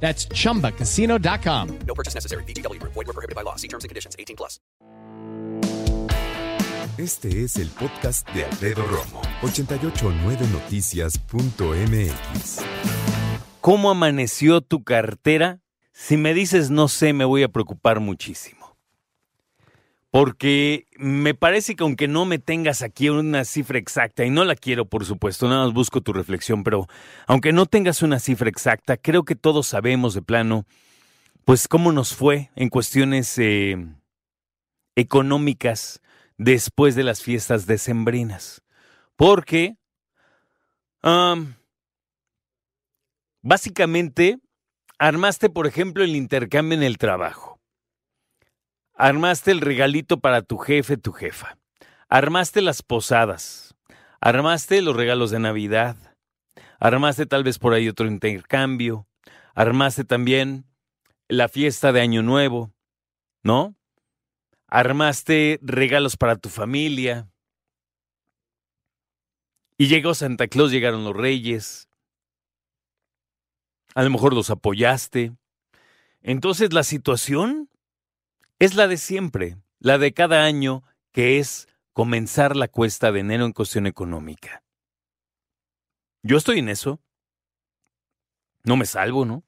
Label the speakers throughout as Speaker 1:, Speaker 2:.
Speaker 1: That's chumbacasino.com.
Speaker 2: No purchase necessary. BGW. Void were prohibited by law. See terms and conditions. 18 plus.
Speaker 3: Este es el podcast de Alfredo Romo. 889noticias.mx.
Speaker 4: ¿Cómo amaneció tu cartera? Si me dices no sé, me voy a preocupar muchísimo. Porque me parece que aunque no me tengas aquí una cifra exacta, y no la quiero por supuesto, nada más busco tu reflexión, pero aunque no tengas una cifra exacta, creo que todos sabemos de plano, pues cómo nos fue en cuestiones eh, económicas después de las fiestas decembrinas. Porque, básicamente, armaste, por ejemplo, el intercambio en el trabajo. Armaste el regalito para tu jefe, tu jefa. Armaste las posadas. Armaste los regalos de Navidad. Armaste tal vez por ahí otro intercambio. Armaste también la fiesta de Año Nuevo, ¿no? Armaste regalos para tu familia. Y llegó Santa Claus, llegaron los reyes. A lo mejor los apoyaste. Entonces la situación es la de siempre, la de cada año, que es comenzar la cuesta de enero en cuestión económica. Yo estoy en eso. No me salvo, ¿no?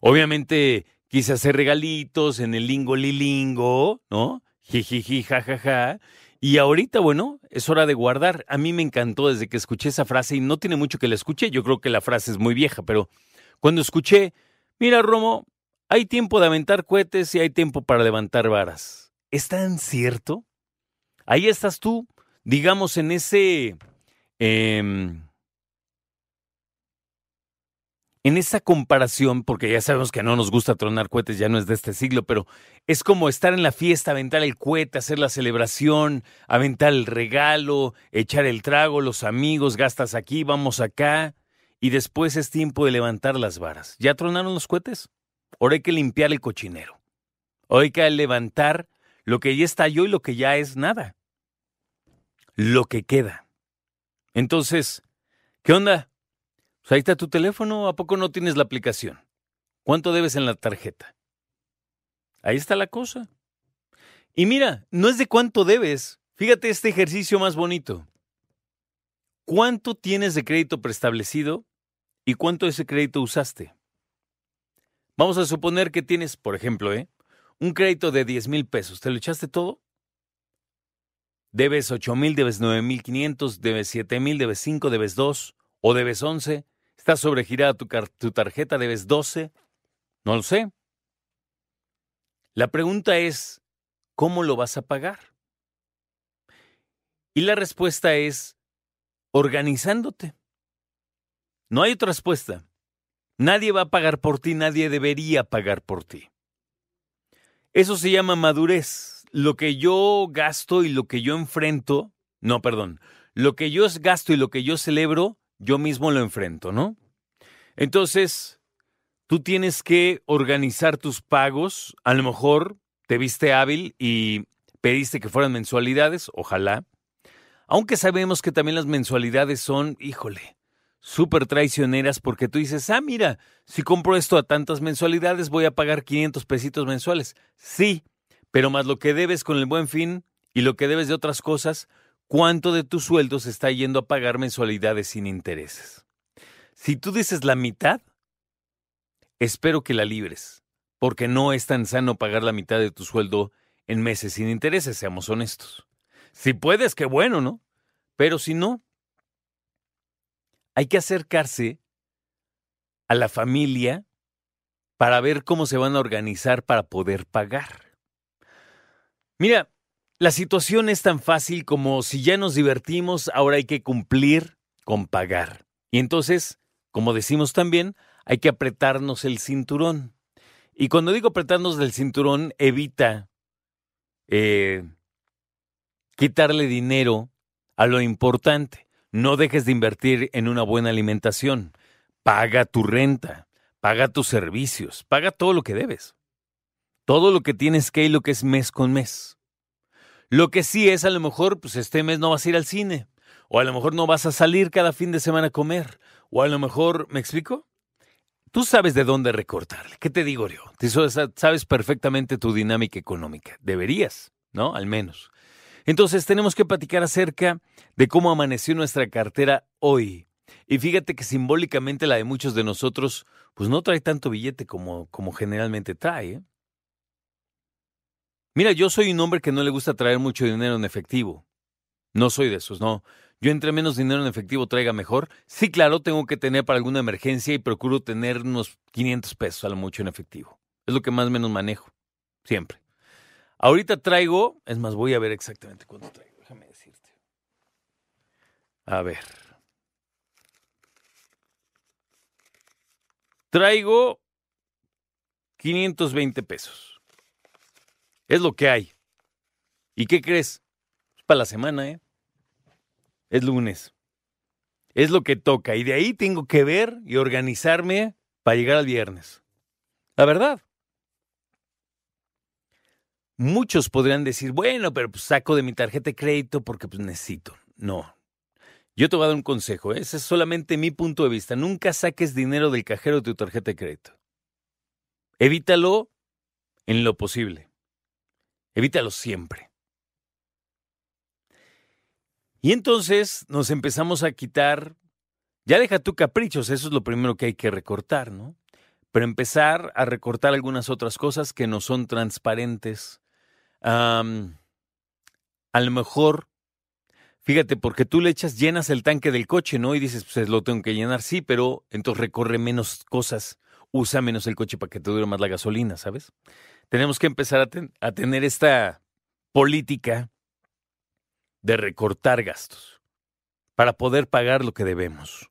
Speaker 4: Obviamente quise hacer regalitos en el lingo lilingo, ¿no? Jijiji, jajaja. Y ahorita, bueno, es hora de guardar. A mí me encantó desde que escuché esa frase y no tiene mucho que la escuché. Yo creo que la frase es muy vieja, pero cuando escuché, mira, Romo, hay tiempo de aventar cohetes y hay tiempo para levantar varas. ¿Es tan cierto? Ahí estás tú, digamos, en ese... em, en esa comparación, porque ya sabemos que no nos gusta tronar cohetes, ya no es de este siglo, pero es como estar en la fiesta, aventar el cohete, hacer la celebración, aventar el regalo, echar el trago, los amigos, gastas aquí, vamos acá, y después es tiempo de levantar las varas. ¿Ya tronaron los cohetes? Ahora hay que limpiar el cochinero. Ahora hay que levantar lo que ya estalló y lo que ya es nada. Lo que queda. Entonces, ¿qué onda? Pues ahí está tu teléfono, ¿a poco no tienes la aplicación? ¿Cuánto debes en la tarjeta? Ahí está la cosa. Y mira, no es de cuánto debes. Fíjate este ejercicio más bonito. ¿Cuánto tienes de crédito preestablecido y cuánto de ese crédito usaste? Vamos a suponer que tienes, por ejemplo, ¿eh? un crédito de 10 mil pesos. ¿Te lo echaste todo? Debes 8 mil, debes 9 mil 500, debes 7 mil, debes 5, debes 2 o debes 11. Está sobregirada tu, tu tarjeta, debes 12. No lo sé. La pregunta es, ¿cómo lo vas a pagar? Y la respuesta es, organizándote. No hay otra respuesta. Nadie va a pagar por ti, nadie debería pagar por ti. Eso se llama madurez. Lo que yo gasto y lo que yo enfrento, no, perdón, lo que yo gasto y lo que yo celebro, yo mismo lo enfrento, ¿no? Entonces, tú tienes que organizar tus pagos. A lo mejor te viste hábil y pediste que fueran mensualidades, ojalá. Aunque sabemos que también las mensualidades son, híjole, súper traicioneras porque tú dices, ah, mira, si compro esto a tantas mensualidades voy a pagar 500 pesitos mensuales. Sí, pero más lo que debes con el buen fin y lo que debes de otras cosas, ¿cuánto de tu sueldo se está yendo a pagar mensualidades sin intereses? Si tú dices la mitad, espero que la libres, porque no es tan sano pagar la mitad de tu sueldo en meses sin intereses, seamos honestos. Si puedes, qué bueno, ¿no? Pero si no, hay que acercarse a la familia para ver cómo se van a organizar para poder pagar. Mira, la situación es tan fácil como si ya nos divertimos, ahora hay que cumplir con pagar. Y entonces, como decimos también, hay que apretarnos el cinturón. Y cuando digo apretarnos del cinturón, evita eh, quitarle dinero a lo importante. No dejes de invertir en una buena alimentación. Paga tu renta, paga tus servicios, paga todo lo que debes. Todo lo que tienes que y lo que es mes con mes. Lo que sí es, a lo mejor, pues este mes no vas a ir al cine. O a lo mejor no vas a salir cada fin de semana a comer. O a lo mejor, ¿me explico? Tú sabes de dónde recortarle. ¿Qué te digo yo? Tú sabes perfectamente tu dinámica económica. Deberías, ¿no? Al menos. Entonces tenemos que platicar acerca de cómo amaneció nuestra cartera hoy. Y fíjate que simbólicamente la de muchos de nosotros, pues no trae tanto billete como, como generalmente trae. ¿eh? Mira, yo soy un hombre que no le gusta traer mucho dinero en efectivo. No soy de esos, no. Yo entre menos dinero en efectivo traiga mejor. Sí, claro, tengo que tener para alguna emergencia y procuro tener unos 500 pesos a lo mucho en efectivo. Es lo que más o menos manejo. Siempre. Ahorita traigo, es más, voy a ver exactamente cuánto traigo. Déjame decirte. A ver. Traigo 520 pesos. Es lo que hay. ¿Y qué crees? Es para la semana, ¿eh? Es lunes. Es lo que toca. Y de ahí tengo que ver y organizarme para llegar al viernes. La verdad. Muchos podrían decir, bueno, pero pues saco de mi tarjeta de crédito porque pues necesito. No. Yo te voy a dar un consejo, ¿eh? ese es solamente mi punto de vista. Nunca saques dinero del cajero de tu tarjeta de crédito. Evítalo en lo posible. Evítalo siempre. Y entonces nos empezamos a quitar, ya deja tu caprichos, eso es lo primero que hay que recortar, ¿no? Pero empezar a recortar algunas otras cosas que no son transparentes. A lo mejor, fíjate, porque tú le echas, llenas el tanque del coche, ¿no? Y dices, pues lo tengo que llenar, sí, pero entonces recorre menos cosas, usa menos el coche para que te dure más la gasolina, ¿sabes? Tenemos que empezar a, a tener esta política de recortar gastos para poder pagar lo que debemos.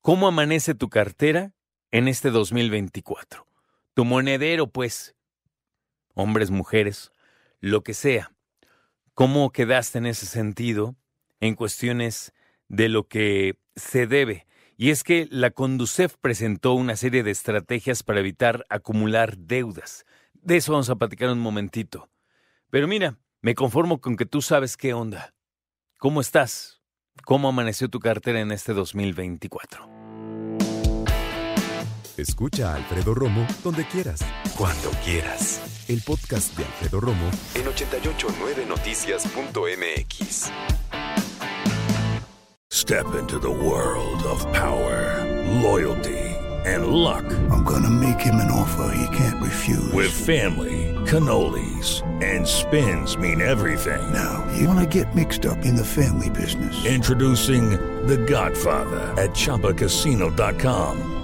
Speaker 4: ¿Cómo amanece tu cartera en este 2024? Tu monedero, pues, hombres, mujeres, lo que sea. ¿Cómo quedaste en ese sentido en cuestiones de lo que se debe? Y es que la Conducef presentó una serie de estrategias para evitar acumular deudas. De eso vamos a platicar un momentito. Pero mira, me conformo con que tú sabes qué onda. ¿Cómo estás? ¿Cómo amaneció tu cartera en este 2024?
Speaker 3: Escucha a Alfredo Romo donde quieras, cuando quieras. El podcast de Alfredo Romo en 889noticias.mx.
Speaker 5: Step into the world of power, loyalty, and luck.
Speaker 6: I'm gonna make him an offer he can't refuse.
Speaker 5: With family, cannolis, and spins mean everything.
Speaker 6: Now, you wanna get mixed up in the family business.
Speaker 5: Introducing The Godfather at ChumbaCasino.com.